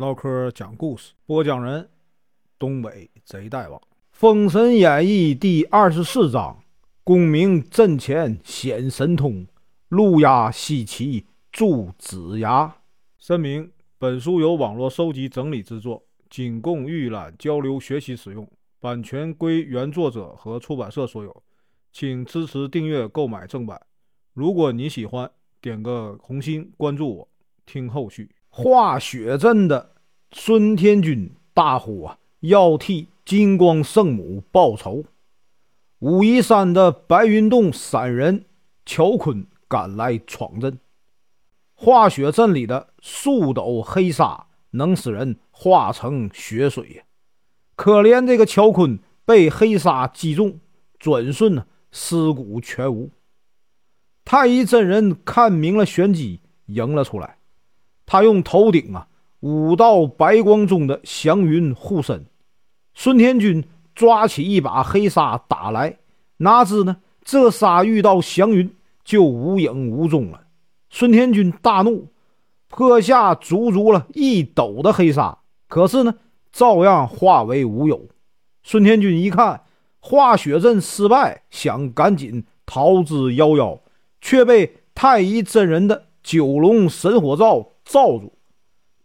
唠嗑讲故事，播讲人：东北贼大王，《封神演义》第二十四章：功名阵前显神通，路亚西岐助子牙。声明：本书由网络收集整理制作，仅供预览、交流、学习使用，版权归原作者和出版社所有，请支持订阅、购买正版。如果你喜欢，点个红心，关注我，听后续。化雪阵的孙天军大呼啊，要替金光圣母报仇。武夷山的白云洞散人乔坤赶来闯阵。化雪阵里的数斗黑沙能使人化成雪水呀！可怜这个乔坤被黑沙击中，转瞬呢尸骨全无。太乙真人看明了玄机，迎了出来。他用头顶啊五道白光中的祥云护身，孙天军抓起一把黑沙打来，哪知呢这沙遇到祥云就无影无踪了。孙天军大怒，泼下足足了一斗的黑沙，可是呢照样化为乌有。孙天军一看化雪阵失败，想赶紧逃之夭夭，却被太乙真人的九龙神火罩。罩住，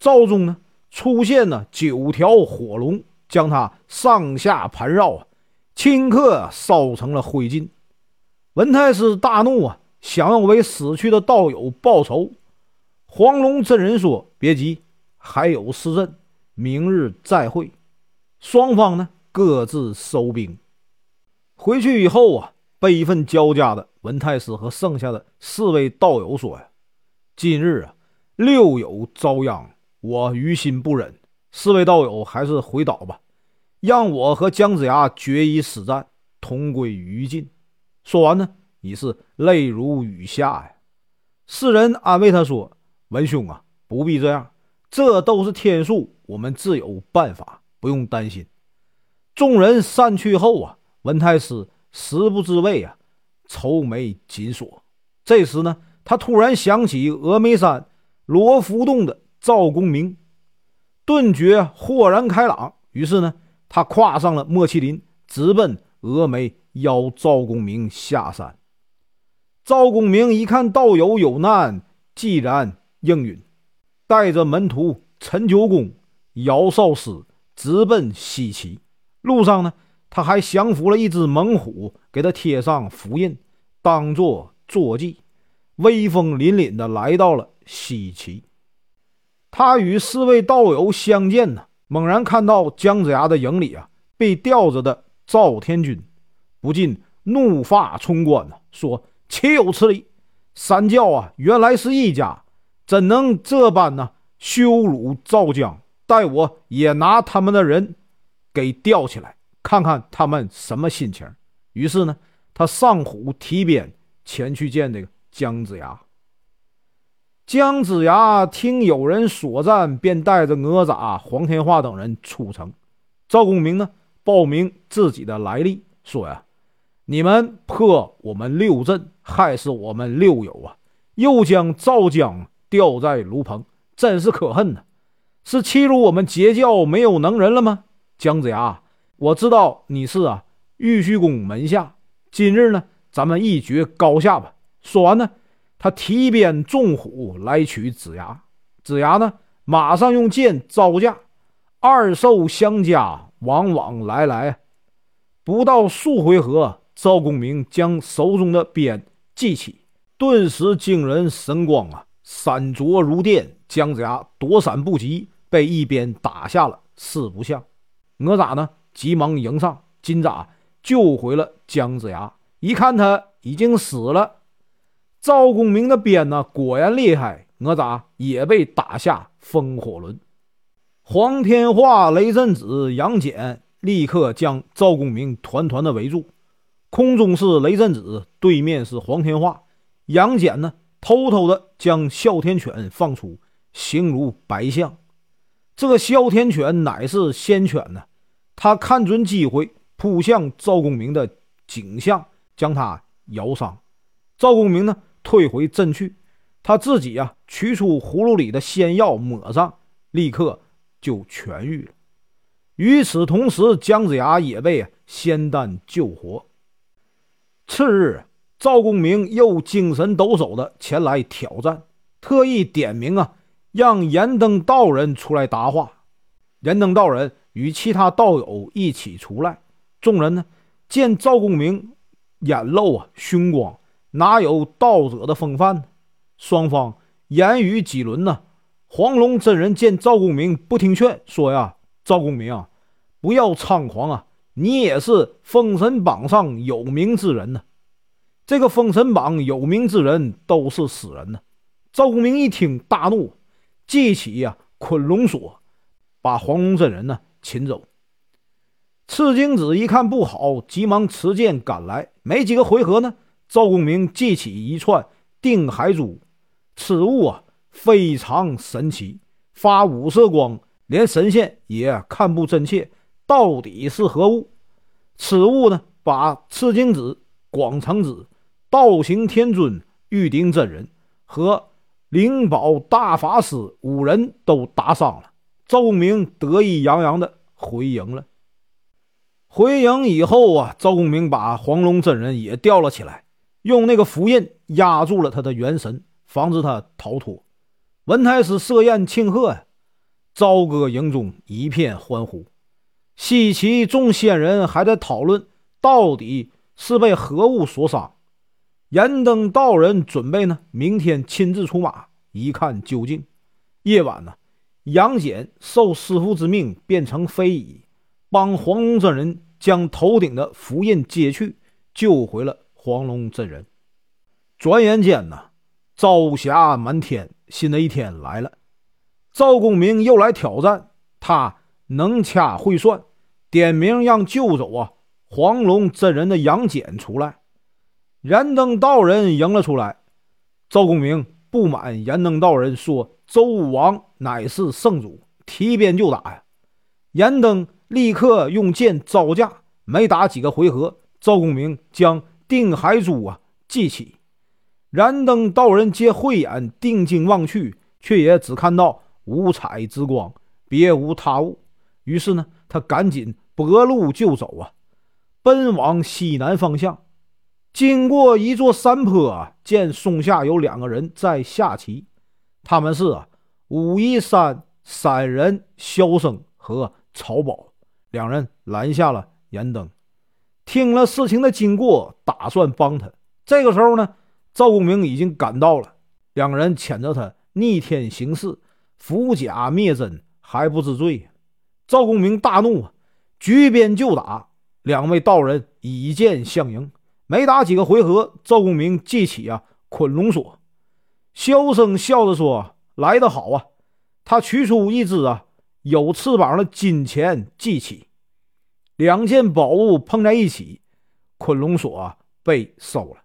灶中呢出现了九条火龙，将他上下盘绕啊，顷刻烧成了灰烬。文太师大怒啊，想要为死去的道友报仇。黄龙真人说：“别急，还有施阵，明日再会。”双方呢各自收兵。回去以后啊，悲愤交加的文太师和剩下的四位道友说：“呀，今日啊。”六友遭殃，我于心不忍。四位道友还是回岛吧，让我和姜子牙决一死战，同归于尽。说完呢，已是泪如雨下呀。四人安慰他说：“文兄啊，不必这样，这都是天数，我们自有办法，不用担心。”众人散去后啊，文太师食不知味啊，愁眉紧锁。这时呢，他突然想起峨眉山。罗浮洞的赵公明顿觉豁然开朗，于是呢，他跨上了莫麒麟，直奔峨眉邀赵公明下山。赵公明一看道友有难，既然应允，带着门徒陈九公、姚少师直奔西岐。路上呢，他还降服了一只猛虎，给他贴上符印，当做坐骑，威风凛凛的来到了。西岐，他与四位道友相见呢，猛然看到姜子牙的营里啊，被吊着的赵天军，不禁怒发冲冠呐，说：“岂有此理！三教啊，原来是一家，怎能这般呢？羞辱赵姜！待我也拿他们的人给吊起来，看看他们什么心情。”于是呢，他上虎提鞭前去见这个姜子牙。姜子牙听有人所战，便带着哪吒、黄天化等人出城。赵公明呢，报明自己的来历，说呀：“你们破我们六阵，害死我们六友啊！又将赵江吊在炉棚，真是可恨呐！是欺辱我们截教没有能人了吗？”姜子牙，我知道你是啊玉虚宫门下，今日呢，咱们一决高下吧。说完呢。他提鞭纵虎来取子牙，子牙呢，马上用剑招架，二兽相加，往往来来，不到数回合，赵公明将手中的鞭记起，顿时惊人神光啊，闪灼如电，姜子牙躲闪不及，被一鞭打下了四不像。哪吒呢，急忙迎上，金吒救回了姜子牙，一看他已经死了。赵公明的鞭呢，果然厉害。哪吒也被打下风火轮。黄天化、雷震子、杨戬立刻将赵公明团团的围住。空中是雷震子，对面是黄天化。杨戬呢，偷偷的将哮天犬放出，形如白象。这个哮天犬乃是仙犬呢，他看准机会扑向赵公明的颈项，将他咬伤。赵公明呢？退回阵去，他自己呀取出葫芦里的仙药抹上，立刻就痊愈了。与此同时，姜子牙也被仙丹救活。次日，赵公明又精神抖擞的前来挑战，特意点名啊，让严登道人出来答话。严登道人与其他道友一起出来，众人呢见赵公明眼露啊凶光，哪有道者的风范呢？双方言语几轮呢？黄龙真人见赵公明不听劝，说呀。赵公明啊，不要猖狂啊！你也是封神榜上有名之人呢。这个封神榜有名之人都是死人呢。赵公明一听大怒，记起呀昆仑锁，把黄龙真人呢擒走。赤精子一看不好，急忙持剑赶来。没几个回合呢，赵公明记起一串定海珠，此物啊非常神奇，发五色光。连神仙也看不真切，到底是何物？此物呢，把赤精子、广成子、道行天尊、玉鼎真人和灵宝大法师五人都打伤了。赵公明得意洋洋的回营了。回营以后啊，赵公明把黄龙真人也吊了起来，用那个符印压住了他的元神，防止他逃脱。文太师设宴庆贺呀。朝歌营中一片欢呼，西岐众仙人还在讨论到底是被何物所伤。严登道人准备呢，明天亲自出马一看究竟。夜晚呢，杨戬受师傅之命变成飞蚁，帮黄龙真人将头顶的符印揭去，救回了黄龙真人。转眼间呢，朝霞满天，新的一天来了。赵公明又来挑战，他能掐会算，点名让救走啊黄龙真人的杨戬出来。燃灯道人迎了出来，赵公明不满燃灯道人说周武王乃是圣主，提鞭就打呀。燃灯立刻用剑招架，没打几个回合，赵公明将定海珠啊记起。燃灯道人皆慧眼定睛望去，却也只看到。五彩之光，别无他物。于是呢，他赶紧拨路就走啊，奔往西南方向。经过一座山坡啊，见松下有两个人在下棋。他们是啊，武夷山散人萧生和曹宝。两人拦下了燃灯，听了事情的经过，打算帮他。这个时候呢，赵公明已经赶到了，两人牵着他逆天行事。伏甲灭真还不知罪，赵公明大怒啊，举鞭就打。两位道人以剑相迎，没打几个回合，赵公明记起啊捆龙锁。萧生笑着说：“来得好啊！”他取出一只啊有翅膀的金钱，记起。两件宝物碰在一起，昆仑锁被收了。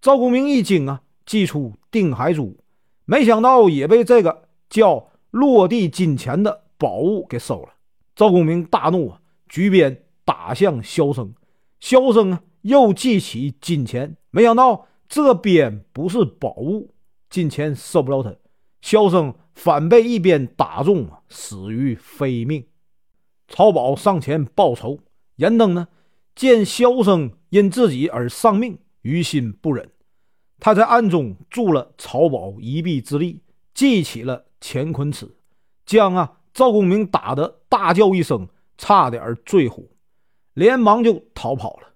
赵公明一惊啊，祭出定海珠，没想到也被这个叫。落地金钱的宝物给收了，赵公明大怒啊，举鞭打向萧生。萧生啊，又记起金钱，没想到这鞭不是宝物，金钱收不了他。萧生反被一鞭打中啊，死于非命。曹宝上前报仇，严登呢，见萧生因自己而丧命，于心不忍，他在暗中助了曹宝一臂之力，记起了。乾坤尺，将啊赵公明打得大叫一声，差点坠湖，连忙就逃跑了。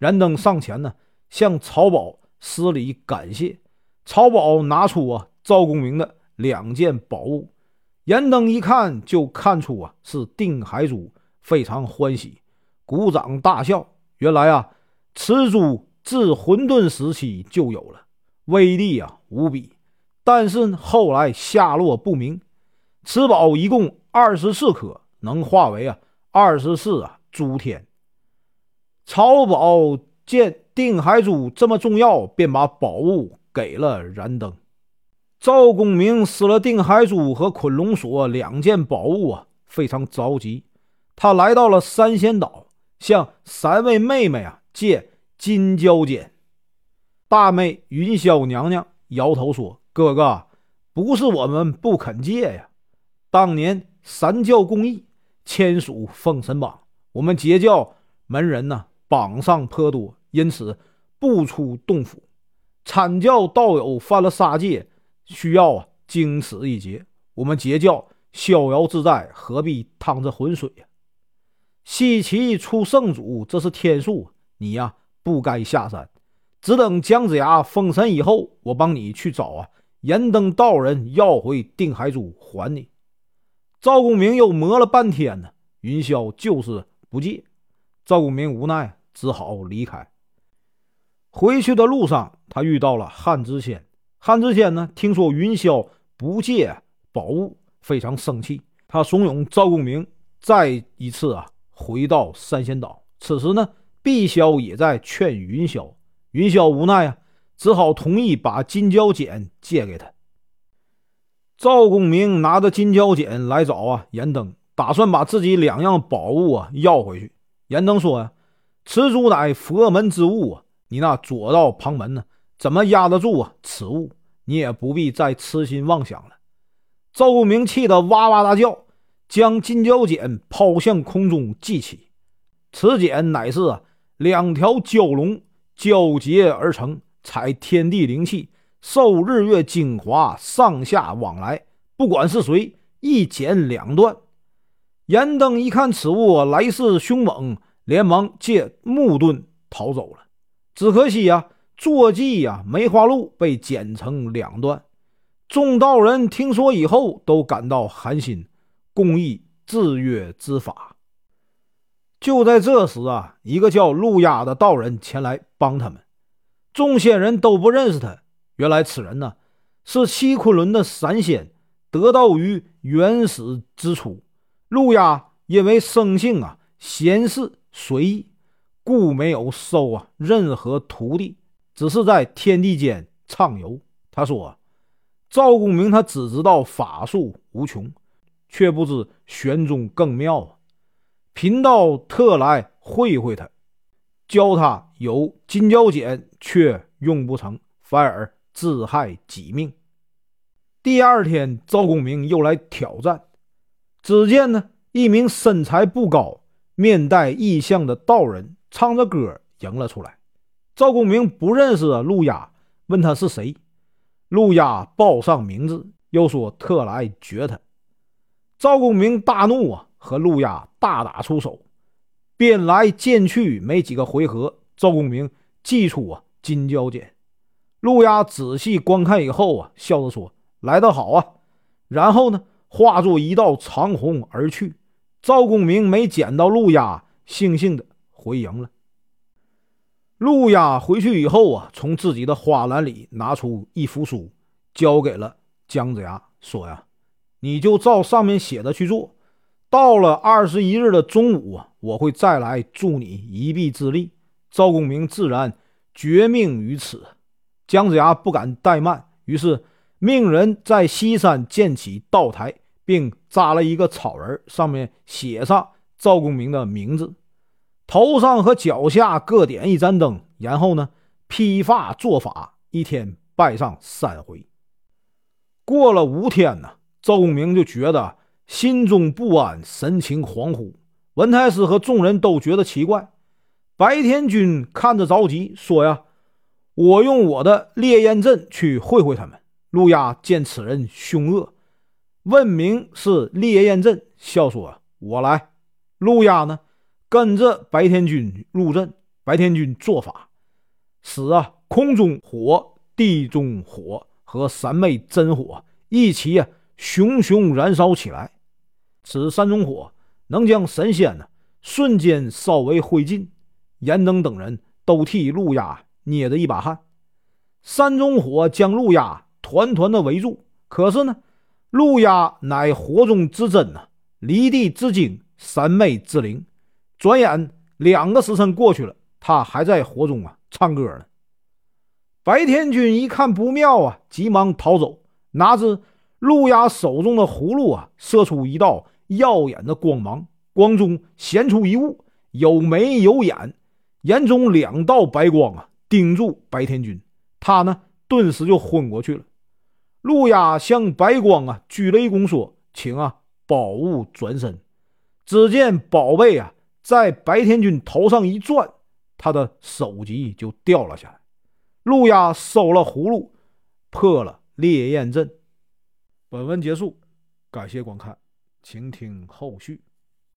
燃灯上前呢，向曹宝施礼感谢。曹宝拿出啊赵公明的两件宝物，燃灯一看就看出啊是定海珠，非常欢喜，鼓掌大笑。原来啊此珠自混沌时期就有了，威力啊无比。但是后来下落不明。此宝一共二十四颗，能化为啊二十四啊诸天。曹宝见定海珠这么重要，便把宝物给了燃灯。赵公明失了定海珠和捆龙锁两件宝物啊，非常着急。他来到了三仙岛，向三位妹妹啊借金蛟剑。大妹云霄娘娘摇头说。哥哥，不是我们不肯借呀。当年三教共议，签署《封神榜》。我们截教门人呢，榜上颇多，因此不出洞府。阐教道友犯了杀戒，需要啊经此一劫。我们截教逍遥自在，何必趟这浑水呀？西岐出圣主，这是天数，你呀不该下山。只等姜子牙封神以后，我帮你去找啊延登道人要回定海珠还你。赵公明又磨了半天呢，云霄就是不借。赵公明无奈，只好离开。回去的路上，他遇到了汉知仙。汉知仙呢，听说云霄不借宝物，非常生气。他怂恿赵公明再一次啊回到三仙岛。此时呢，碧霄也在劝云霄。云霄无奈啊，只好同意把金蛟剪借给他。赵公明拿着金蛟剪来找啊严登，打算把自己两样宝物啊要回去。严登说呀：“此珠乃佛门之物啊，你那左道旁门呢，怎么压得住啊？此物你也不必再痴心妄想了。”赵公明气得哇哇大叫，将金蛟剪抛向空中，祭起。此剪乃是两条蛟龙。交结而成，采天地灵气，受日月精华，上下往来，不管是谁，一剪两断。严登一看此物来势凶猛，连忙借木盾逃走了。只可惜呀，坐骑呀梅花鹿被剪成两段。众道人听说以后，都感到寒心，共议制约之法。就在这时啊，一个叫路亚的道人前来帮他们。众仙人都不认识他。原来此人呢，是七昆仑的散仙，得道于原始之初。路亚因为生性啊闲适随意，故没有收啊任何徒弟，只是在天地间畅游。他说：“赵公明他只知道法术无穷，却不知玄宗更妙啊。”贫道特来会会他，教他有金蛟剪，却用不成，反而自害己命。第二天，赵公明又来挑战。只见呢，一名身材不高、面带异相的道人唱着歌迎了出来。赵公明不认识陆亚，问他是谁。陆亚报上名字，又说特来绝他。赵公明大怒啊！和陆亚大打出手，变来剑去，没几个回合，赵公明祭出啊金蛟剪。陆亚仔细观看以后啊，笑着说：“来得好啊！”然后呢，化作一道长虹而去。赵公明没捡到陆亚，悻悻的回营了。陆亚回去以后啊，从自己的花篮里拿出一幅书，交给了姜子牙，说：“呀，你就照上面写的去做。”到了二十一日的中午，我会再来助你一臂之力。赵公明自然绝命于此。姜子牙不敢怠慢，于是命人在西山建起道台，并扎了一个草人，上面写上赵公明的名字，头上和脚下各点一盏灯，然后呢，披发做法，一天拜上三回。过了五天呢，赵公明就觉得。心中不安，神情恍惚。文太师和众人都觉得奇怪。白天君看着着急，说：“呀，我用我的烈焰阵去会会他们。”陆亚见此人凶恶，问明是烈焰阵，笑说：“我来。”陆亚呢，跟着白天君入阵。白天君做法，使啊空中火、地中火和三昧真火一起啊熊熊燃烧起来。此三种火能将神仙呢瞬间烧为灰烬，严登等人都替路亚捏着一把汗。三种火将路亚团团的围住，可是呢，路亚乃火中之真呐，离地之精，三昧之灵。转眼两个时辰过去了，他还在火中啊唱歌呢。白天君一看不妙啊，急忙逃走，拿着路亚手中的葫芦啊，射出一道耀眼的光芒，光中显出一物，有眉有眼，眼中两道白光啊，盯住白天君，他呢顿时就昏过去了。路亚向白光啊鞠了一躬，说：“请啊，宝物转身。”只见宝贝啊在白天君头上一转，他的首级就掉了下来。路亚收了葫芦，破了烈焰阵。本文结束感谢观看请听后续。